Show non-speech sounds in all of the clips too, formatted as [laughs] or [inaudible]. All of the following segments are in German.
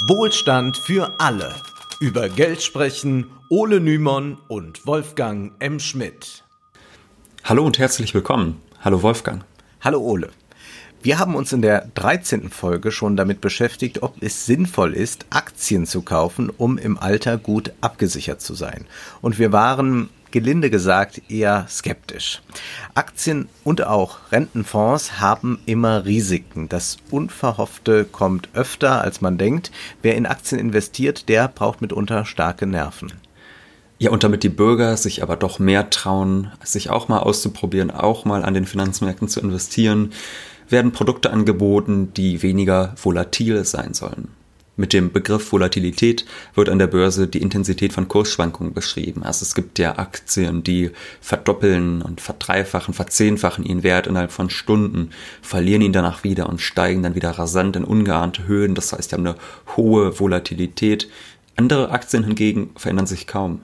Wohlstand für alle. Über Geld sprechen Ole Nymon und Wolfgang M. Schmidt. Hallo und herzlich willkommen. Hallo Wolfgang. Hallo Ole. Wir haben uns in der 13. Folge schon damit beschäftigt, ob es sinnvoll ist, Aktien zu kaufen, um im Alter gut abgesichert zu sein. Und wir waren gelinde gesagt eher skeptisch. Aktien und auch Rentenfonds haben immer Risiken. Das Unverhoffte kommt öfter, als man denkt. Wer in Aktien investiert, der braucht mitunter starke Nerven. Ja, und damit die Bürger sich aber doch mehr trauen, sich auch mal auszuprobieren, auch mal an den Finanzmärkten zu investieren, werden Produkte angeboten, die weniger volatil sein sollen. Mit dem Begriff Volatilität wird an der Börse die Intensität von Kursschwankungen beschrieben. Also es gibt ja Aktien, die verdoppeln und verdreifachen, verzehnfachen ihren Wert innerhalb von Stunden, verlieren ihn danach wieder und steigen dann wieder rasant in ungeahnte Höhen. Das heißt, die haben eine hohe Volatilität. Andere Aktien hingegen verändern sich kaum.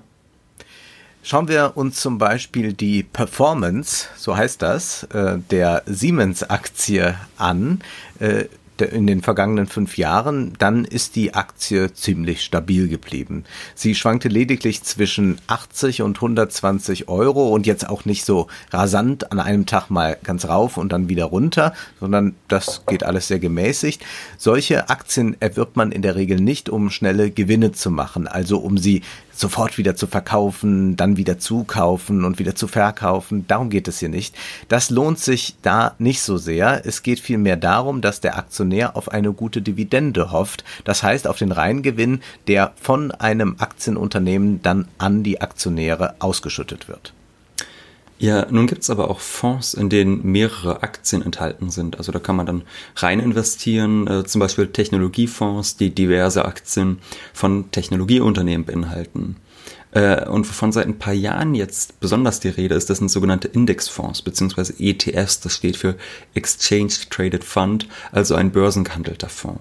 Schauen wir uns zum Beispiel die Performance, so heißt das, äh, der Siemens-Aktie an äh, in den vergangenen fünf Jahren, dann ist die Aktie ziemlich stabil geblieben. Sie schwankte lediglich zwischen 80 und 120 Euro und jetzt auch nicht so rasant an einem Tag mal ganz rauf und dann wieder runter, sondern das geht alles sehr gemäßigt. Solche Aktien erwirbt man in der Regel nicht, um schnelle Gewinne zu machen, also um sie sofort wieder zu verkaufen, dann wieder zukaufen und wieder zu verkaufen. Darum geht es hier nicht. Das lohnt sich da nicht so sehr. Es geht vielmehr darum, dass der Aktionär auf eine gute Dividende hofft. Das heißt auf den Reingewinn, der von einem Aktienunternehmen dann an die Aktionäre ausgeschüttet wird. Ja, nun gibt es aber auch Fonds, in denen mehrere Aktien enthalten sind. Also da kann man dann rein investieren, äh, zum Beispiel Technologiefonds, die diverse Aktien von Technologieunternehmen beinhalten. Äh, und wovon seit ein paar Jahren jetzt besonders die Rede ist, das sind sogenannte Indexfonds beziehungsweise ETFs, das steht für Exchange Traded Fund, also ein börsengehandelter Fonds.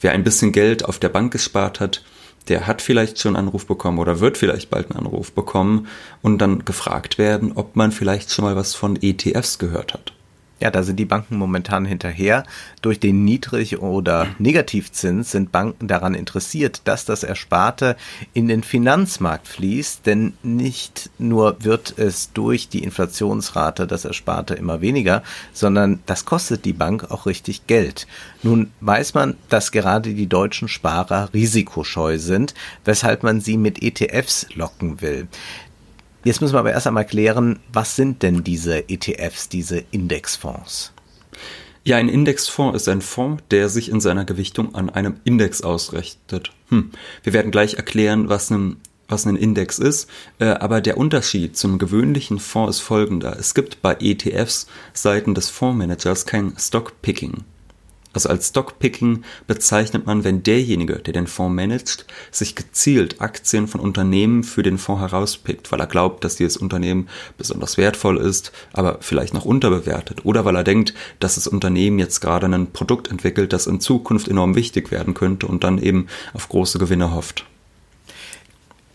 Wer ein bisschen Geld auf der Bank gespart hat, der hat vielleicht schon einen Anruf bekommen oder wird vielleicht bald einen Anruf bekommen und dann gefragt werden, ob man vielleicht schon mal was von ETFs gehört hat. Ja, da sind die Banken momentan hinterher. Durch den Niedrig- oder Negativzins sind Banken daran interessiert, dass das Ersparte in den Finanzmarkt fließt, denn nicht nur wird es durch die Inflationsrate das Ersparte immer weniger, sondern das kostet die Bank auch richtig Geld. Nun weiß man, dass gerade die deutschen Sparer risikoscheu sind, weshalb man sie mit ETFs locken will. Jetzt müssen wir aber erst einmal klären, was sind denn diese ETFs, diese Indexfonds? Ja, ein Indexfonds ist ein Fonds, der sich in seiner Gewichtung an einem Index ausrichtet. Hm. Wir werden gleich erklären, was ein, was ein Index ist, äh, aber der Unterschied zum gewöhnlichen Fonds ist folgender. Es gibt bei ETFs seiten des Fondsmanagers kein Stockpicking. Also als Stockpicking bezeichnet man, wenn derjenige, der den Fonds managt, sich gezielt Aktien von Unternehmen für den Fonds herauspickt, weil er glaubt, dass dieses Unternehmen besonders wertvoll ist, aber vielleicht noch unterbewertet oder weil er denkt, dass das Unternehmen jetzt gerade ein Produkt entwickelt, das in Zukunft enorm wichtig werden könnte und dann eben auf große Gewinne hofft.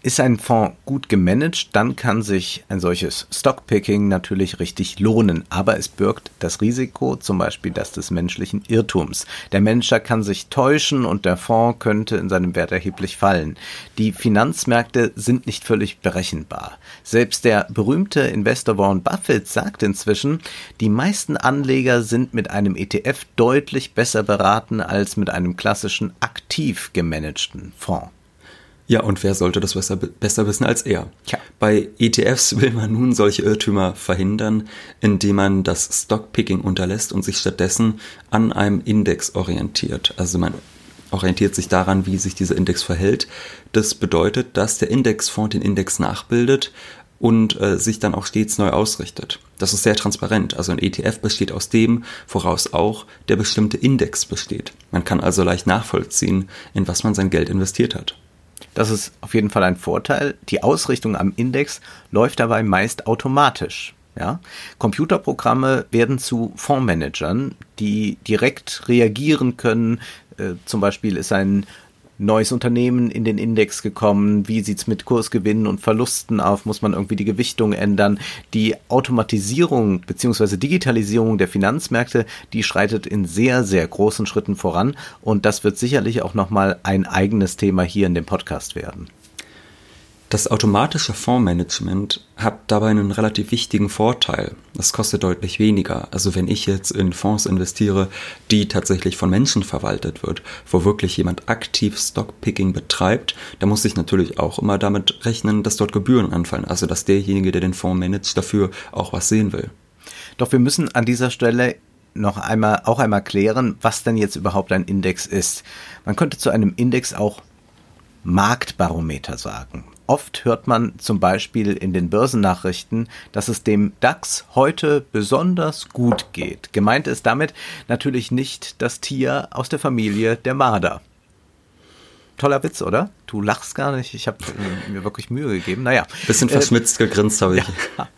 Ist ein Fonds gut gemanagt, dann kann sich ein solches Stockpicking natürlich richtig lohnen. Aber es birgt das Risiko, zum Beispiel das des menschlichen Irrtums. Der Manager kann sich täuschen und der Fonds könnte in seinem Wert erheblich fallen. Die Finanzmärkte sind nicht völlig berechenbar. Selbst der berühmte Investor Warren Buffett sagt inzwischen, die meisten Anleger sind mit einem ETF deutlich besser beraten als mit einem klassischen aktiv gemanagten Fonds. Ja, und wer sollte das besser, besser wissen als er? Tja. Bei ETFs will man nun solche Irrtümer verhindern, indem man das Stockpicking unterlässt und sich stattdessen an einem Index orientiert. Also man orientiert sich daran, wie sich dieser Index verhält. Das bedeutet, dass der Indexfonds den Index nachbildet und äh, sich dann auch stets neu ausrichtet. Das ist sehr transparent. Also ein ETF besteht aus dem, woraus auch der bestimmte Index besteht. Man kann also leicht nachvollziehen, in was man sein Geld investiert hat. Das ist auf jeden Fall ein Vorteil. Die Ausrichtung am Index läuft dabei meist automatisch. Ja? Computerprogramme werden zu Fondsmanagern, die direkt reagieren können. Äh, zum Beispiel ist ein neues Unternehmen in den Index gekommen, wie sieht's mit Kursgewinnen und Verlusten auf, muss man irgendwie die Gewichtung ändern. Die Automatisierung bzw. Digitalisierung der Finanzmärkte, die schreitet in sehr, sehr großen Schritten voran und das wird sicherlich auch nochmal ein eigenes Thema hier in dem Podcast werden. Das automatische Fondsmanagement hat dabei einen relativ wichtigen Vorteil. Das kostet deutlich weniger. Also wenn ich jetzt in Fonds investiere, die tatsächlich von Menschen verwaltet wird, wo wirklich jemand aktiv Stockpicking betreibt, da muss ich natürlich auch immer damit rechnen, dass dort Gebühren anfallen. Also dass derjenige, der den Fonds managt, dafür auch was sehen will. Doch wir müssen an dieser Stelle noch einmal, auch einmal klären, was denn jetzt überhaupt ein Index ist. Man könnte zu einem Index auch Marktbarometer sagen. Oft hört man zum Beispiel in den Börsennachrichten, dass es dem DAX heute besonders gut geht. Gemeint ist damit natürlich nicht das Tier aus der Familie der Marder. Toller Witz, oder? Du lachst gar nicht. Ich habe mir wirklich Mühe gegeben. Naja. Bisschen verschmitzt äh, gegrinst habe ich. [laughs] Ja.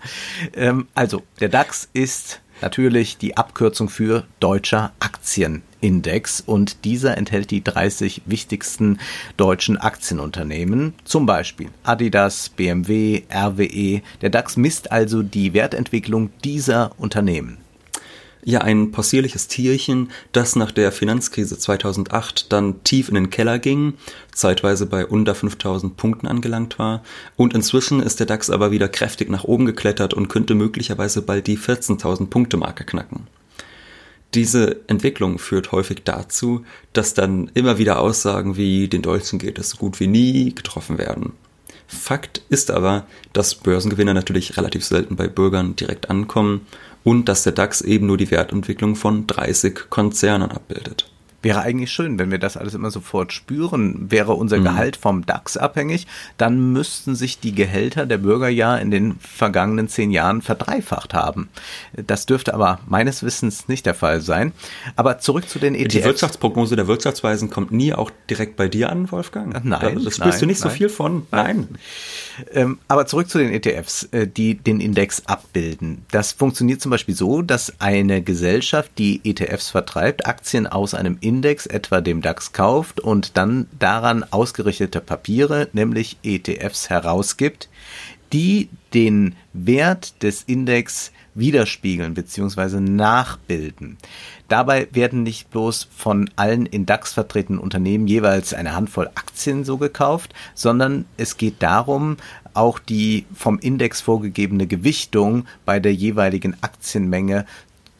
Ähm, also, der DAX ist natürlich die Abkürzung für Deutscher Aktienindex. Und dieser enthält die 30 wichtigsten deutschen Aktienunternehmen, zum Beispiel Adidas, BMW, RWE. Der DAX misst also die Wertentwicklung dieser Unternehmen ja ein possierliches Tierchen, das nach der Finanzkrise 2008 dann tief in den Keller ging, zeitweise bei unter 5000 Punkten angelangt war und inzwischen ist der DAX aber wieder kräftig nach oben geklettert und könnte möglicherweise bald die 14.000 Punkte Marke knacken. Diese Entwicklung führt häufig dazu, dass dann immer wieder Aussagen wie den Deutschen geht es so gut wie nie getroffen werden. Fakt ist aber, dass Börsengewinner natürlich relativ selten bei Bürgern direkt ankommen und dass der DAX eben nur die Wertentwicklung von 30 Konzernen abbildet. Wäre eigentlich schön, wenn wir das alles immer sofort spüren. Wäre unser mhm. Gehalt vom DAX abhängig, dann müssten sich die Gehälter der Bürger ja in den vergangenen zehn Jahren verdreifacht haben. Das dürfte aber meines Wissens nicht der Fall sein. Aber zurück zu den ETFs. Die Wirtschaftsprognose der Wirtschaftsweisen kommt nie auch direkt bei dir an, Wolfgang? Nein. Das spürst nein, du nicht nein. so viel von. Nein. Ähm, aber zurück zu den ETFs, äh, die den Index abbilden. Das funktioniert zum Beispiel so, dass eine Gesellschaft, die ETFs vertreibt, Aktien aus einem Index Index, etwa dem DAX, kauft und dann daran ausgerichtete Papiere, nämlich ETFs, herausgibt, die den Wert des Index widerspiegeln bzw. nachbilden. Dabei werden nicht bloß von allen in DAX vertretenen Unternehmen jeweils eine Handvoll Aktien so gekauft, sondern es geht darum, auch die vom Index vorgegebene Gewichtung bei der jeweiligen Aktienmenge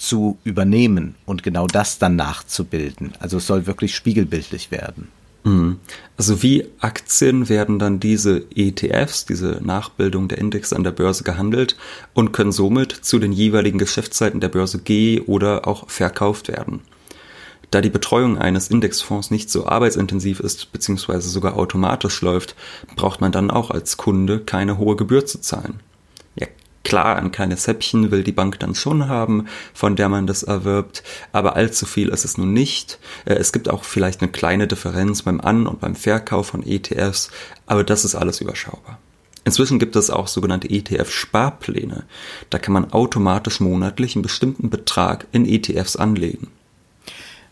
zu übernehmen und genau das dann nachzubilden. Also es soll wirklich spiegelbildlich werden. Mhm. Also wie Aktien werden dann diese ETFs, diese Nachbildung der Index an der Börse gehandelt und können somit zu den jeweiligen Geschäftszeiten der Börse geh- oder auch verkauft werden. Da die Betreuung eines Indexfonds nicht so arbeitsintensiv ist bzw. sogar automatisch läuft, braucht man dann auch als Kunde keine hohe Gebühr zu zahlen. Klar, ein kleines Häppchen will die Bank dann schon haben, von der man das erwirbt, aber allzu viel ist es nun nicht. Äh, es gibt auch vielleicht eine kleine Differenz beim An- und beim Verkauf von ETFs, aber das ist alles überschaubar. Inzwischen gibt es auch sogenannte ETF-Sparpläne. Da kann man automatisch monatlich einen bestimmten Betrag in ETFs anlegen.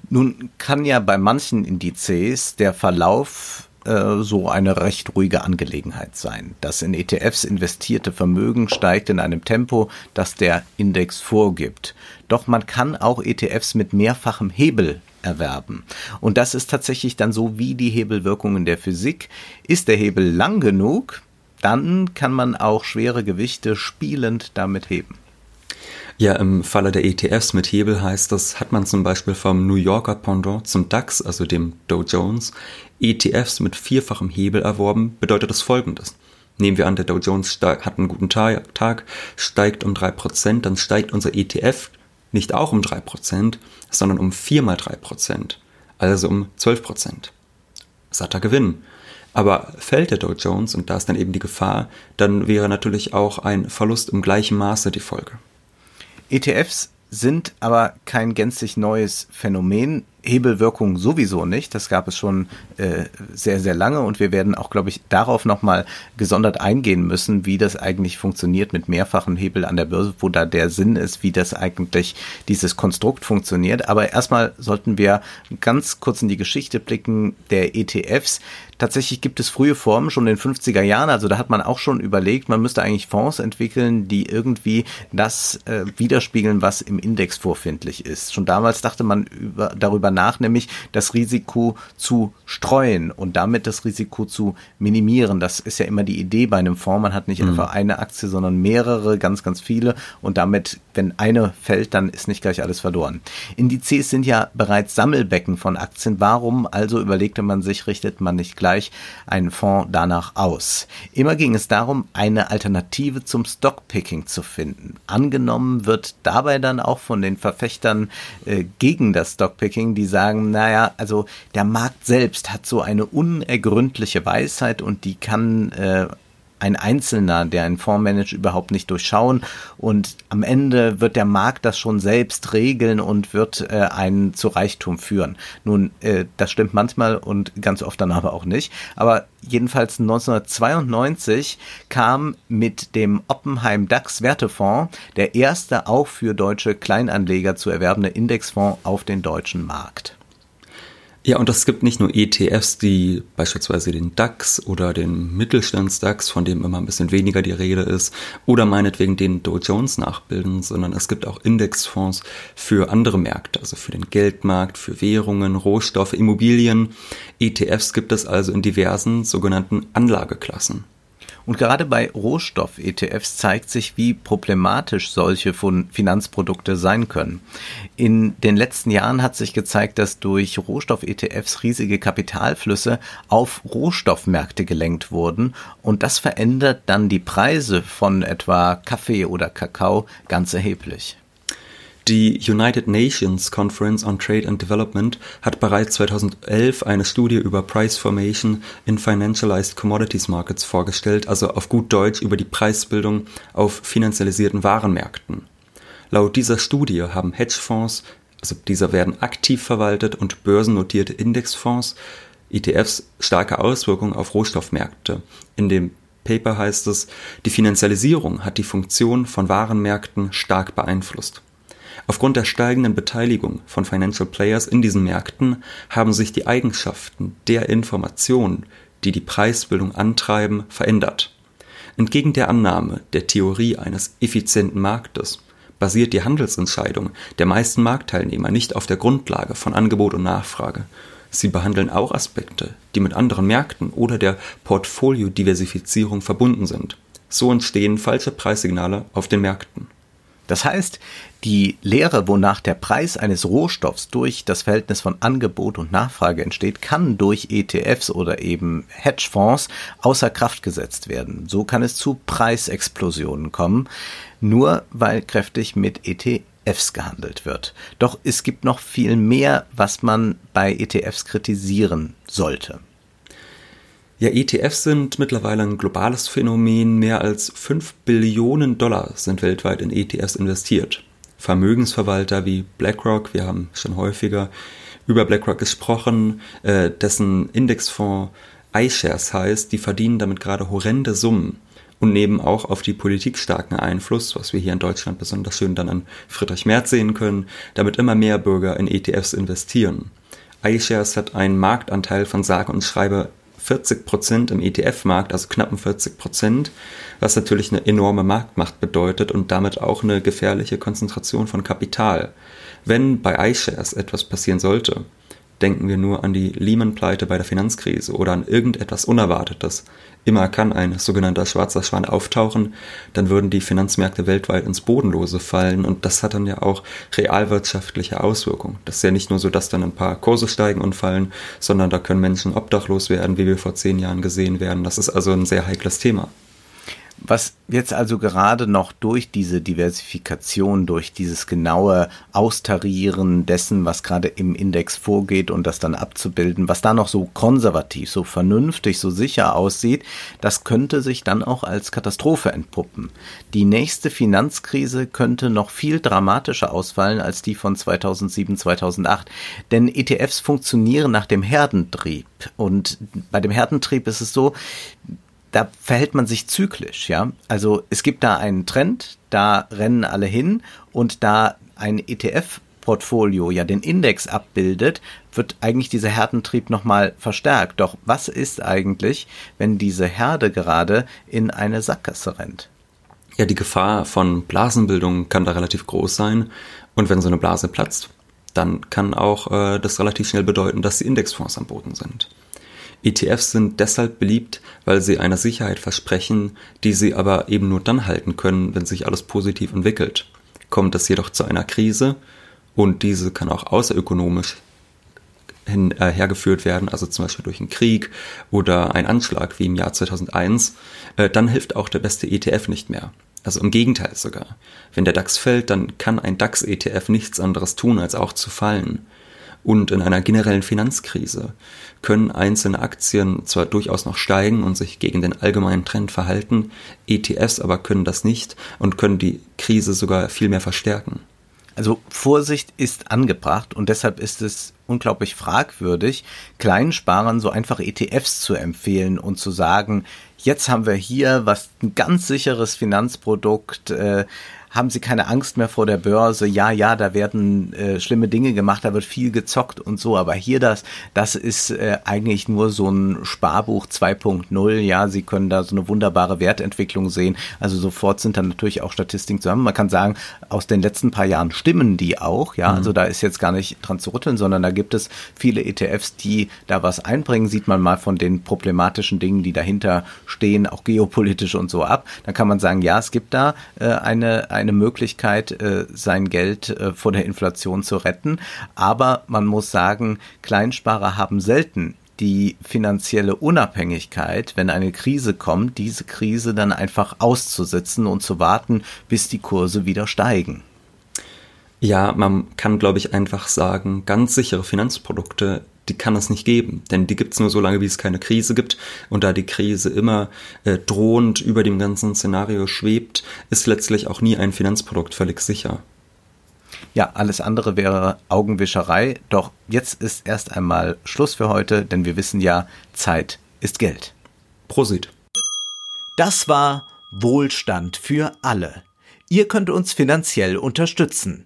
Nun kann ja bei manchen Indizes der Verlauf äh, so eine recht ruhige Angelegenheit sein. Das in ETFs investierte Vermögen steigt in einem Tempo, das der Index vorgibt. Doch man kann auch ETFs mit mehrfachem Hebel erwerben. Und das ist tatsächlich dann so wie die Hebelwirkungen der Physik. Ist der Hebel lang genug, dann kann man auch schwere Gewichte spielend damit heben. Ja, im Falle der ETFs mit Hebel heißt das, hat man zum Beispiel vom New Yorker Pendant zum DAX, also dem Dow Jones, ETFs mit vierfachem Hebel erworben, bedeutet das folgendes. Nehmen wir an, der Dow Jones hat einen guten Tag, steigt um 3%, dann steigt unser ETF nicht auch um 3%, sondern um 4 mal 3%, also um 12%. Satter Gewinn. Aber fällt der Dow Jones, und da ist dann eben die Gefahr, dann wäre natürlich auch ein Verlust im gleichen Maße die Folge. ETFs sind aber kein gänzlich neues Phänomen. Hebelwirkung sowieso nicht. Das gab es schon äh, sehr, sehr lange und wir werden auch, glaube ich, darauf nochmal gesondert eingehen müssen, wie das eigentlich funktioniert mit mehrfachen Hebel an der Börse, wo da der Sinn ist, wie das eigentlich dieses Konstrukt funktioniert. Aber erstmal sollten wir ganz kurz in die Geschichte blicken der ETFs. Tatsächlich gibt es frühe Formen schon in den 50er Jahren, also da hat man auch schon überlegt, man müsste eigentlich Fonds entwickeln, die irgendwie das äh, widerspiegeln, was im Index vorfindlich ist. Schon damals dachte man über, darüber nach, nämlich das Risiko zu streuen und damit das Risiko zu minimieren. Das ist ja immer die Idee bei einem Fonds. Man hat nicht mhm. einfach eine Aktie, sondern mehrere, ganz, ganz viele und damit, wenn eine fällt, dann ist nicht gleich alles verloren. Indizes sind ja bereits Sammelbecken von Aktien. Warum also überlegte man sich, richtet man nicht gleich einen Fonds danach aus. Immer ging es darum, eine Alternative zum Stockpicking zu finden. Angenommen wird dabei dann auch von den Verfechtern äh, gegen das Stockpicking, die sagen, naja, also der Markt selbst hat so eine unergründliche Weisheit und die kann äh, ein Einzelner, der einen Fonds managt, überhaupt nicht durchschauen. Und am Ende wird der Markt das schon selbst regeln und wird äh, einen zu Reichtum führen. Nun, äh, das stimmt manchmal und ganz oft dann aber auch nicht. Aber jedenfalls 1992 kam mit dem Oppenheim DAX Wertefonds der erste auch für deutsche Kleinanleger zu erwerbende Indexfonds auf den deutschen Markt. Ja, und es gibt nicht nur ETFs, die beispielsweise den DAX oder den Mittelstands-DAX, von dem immer ein bisschen weniger die Rede ist, oder meinetwegen den Dow Jones nachbilden, sondern es gibt auch Indexfonds für andere Märkte, also für den Geldmarkt, für Währungen, Rohstoffe, Immobilien. ETFs gibt es also in diversen sogenannten Anlageklassen. Und gerade bei Rohstoff-ETFs zeigt sich, wie problematisch solche Finanzprodukte sein können. In den letzten Jahren hat sich gezeigt, dass durch Rohstoff-ETFs riesige Kapitalflüsse auf Rohstoffmärkte gelenkt wurden und das verändert dann die Preise von etwa Kaffee oder Kakao ganz erheblich. Die United Nations Conference on Trade and Development hat bereits 2011 eine Studie über Price Formation in Financialized Commodities Markets vorgestellt, also auf gut Deutsch über die Preisbildung auf finanzialisierten Warenmärkten. Laut dieser Studie haben Hedgefonds, also dieser werden aktiv verwaltet und börsennotierte Indexfonds, ETFs starke Auswirkungen auf Rohstoffmärkte. In dem Paper heißt es, die Finanzialisierung hat die Funktion von Warenmärkten stark beeinflusst. Aufgrund der steigenden Beteiligung von Financial Players in diesen Märkten haben sich die Eigenschaften der Informationen, die die Preisbildung antreiben, verändert. Entgegen der Annahme der Theorie eines effizienten Marktes basiert die Handelsentscheidung der meisten Marktteilnehmer nicht auf der Grundlage von Angebot und Nachfrage. Sie behandeln auch Aspekte, die mit anderen Märkten oder der Portfoliodiversifizierung verbunden sind. So entstehen falsche Preissignale auf den Märkten. Das heißt, die Lehre, wonach der Preis eines Rohstoffs durch das Verhältnis von Angebot und Nachfrage entsteht, kann durch ETFs oder eben Hedgefonds außer Kraft gesetzt werden. So kann es zu Preisexplosionen kommen, nur weil kräftig mit ETFs gehandelt wird. Doch es gibt noch viel mehr, was man bei ETFs kritisieren sollte. Ja, ETFs sind mittlerweile ein globales Phänomen. Mehr als 5 Billionen Dollar sind weltweit in ETFs investiert. Vermögensverwalter wie BlackRock, wir haben schon häufiger über BlackRock gesprochen, äh, dessen Indexfonds iShares heißt, die verdienen damit gerade horrende Summen und nehmen auch auf die Politik starken Einfluss, was wir hier in Deutschland besonders schön dann an Friedrich Merz sehen können, damit immer mehr Bürger in ETFs investieren. iShares hat einen Marktanteil von sage und schreibe 40 Prozent im ETF-Markt, also knappen 40 Prozent, was natürlich eine enorme Marktmacht bedeutet und damit auch eine gefährliche Konzentration von Kapital. Wenn bei iShares etwas passieren sollte, denken wir nur an die Lehman-Pleite bei der Finanzkrise oder an irgendetwas Unerwartetes, Immer kann ein sogenannter schwarzer Schwan auftauchen, dann würden die Finanzmärkte weltweit ins Bodenlose fallen und das hat dann ja auch realwirtschaftliche Auswirkungen. Das ist ja nicht nur so, dass dann ein paar Kurse steigen und fallen, sondern da können Menschen obdachlos werden, wie wir vor zehn Jahren gesehen werden. Das ist also ein sehr heikles Thema. Was jetzt also gerade noch durch diese Diversifikation, durch dieses genaue Austarieren dessen, was gerade im Index vorgeht und das dann abzubilden, was da noch so konservativ, so vernünftig, so sicher aussieht, das könnte sich dann auch als Katastrophe entpuppen. Die nächste Finanzkrise könnte noch viel dramatischer ausfallen als die von 2007, 2008. Denn ETFs funktionieren nach dem Herdentrieb. Und bei dem Herdentrieb ist es so, da verhält man sich zyklisch, ja. Also es gibt da einen Trend, da rennen alle hin und da ein ETF Portfolio ja den Index abbildet, wird eigentlich dieser Herdentrieb nochmal verstärkt. Doch was ist eigentlich, wenn diese Herde gerade in eine Sackgasse rennt? Ja, die Gefahr von Blasenbildung kann da relativ groß sein. Und wenn so eine Blase platzt, dann kann auch äh, das relativ schnell bedeuten, dass die Indexfonds am Boden sind. ETFs sind deshalb beliebt, weil sie eine Sicherheit versprechen, die sie aber eben nur dann halten können, wenn sich alles positiv entwickelt. Kommt es jedoch zu einer Krise, und diese kann auch außerökonomisch hin, äh, hergeführt werden, also zum Beispiel durch einen Krieg oder einen Anschlag wie im Jahr 2001, äh, dann hilft auch der beste ETF nicht mehr. Also im Gegenteil sogar. Wenn der DAX fällt, dann kann ein DAX-ETF nichts anderes tun, als auch zu fallen. Und in einer generellen Finanzkrise können einzelne Aktien zwar durchaus noch steigen und sich gegen den allgemeinen Trend verhalten, ETFs aber können das nicht und können die Krise sogar viel mehr verstärken. Also Vorsicht ist angebracht und deshalb ist es unglaublich fragwürdig, Kleinsparern so einfach ETFs zu empfehlen und zu sagen, jetzt haben wir hier was ein ganz sicheres Finanzprodukt, äh, haben sie keine Angst mehr vor der Börse. Ja, ja, da werden äh, schlimme Dinge gemacht, da wird viel gezockt und so. Aber hier das, das ist äh, eigentlich nur so ein Sparbuch 2.0. Ja, Sie können da so eine wunderbare Wertentwicklung sehen. Also sofort sind dann natürlich auch Statistiken zusammen. Man kann sagen, aus den letzten paar Jahren stimmen die auch. Ja, mhm. also da ist jetzt gar nicht dran zu rütteln, sondern da gibt es viele ETFs, die da was einbringen. Sieht man mal von den problematischen Dingen, die dahinter stehen, auch geopolitisch und so ab. Dann kann man sagen, ja, es gibt da äh, eine, eine eine Möglichkeit, äh, sein Geld äh, vor der Inflation zu retten. Aber man muss sagen, Kleinsparer haben selten die finanzielle Unabhängigkeit, wenn eine Krise kommt, diese Krise dann einfach auszusitzen und zu warten, bis die Kurse wieder steigen. Ja, man kann, glaube ich, einfach sagen, ganz sichere Finanzprodukte die kann es nicht geben. Denn die gibt es nur so lange, wie es keine Krise gibt. Und da die Krise immer äh, drohend über dem ganzen Szenario schwebt, ist letztlich auch nie ein Finanzprodukt völlig sicher. Ja, alles andere wäre Augenwischerei. Doch jetzt ist erst einmal Schluss für heute, denn wir wissen ja, Zeit ist Geld. Prosit. Das war Wohlstand für alle. Ihr könnt uns finanziell unterstützen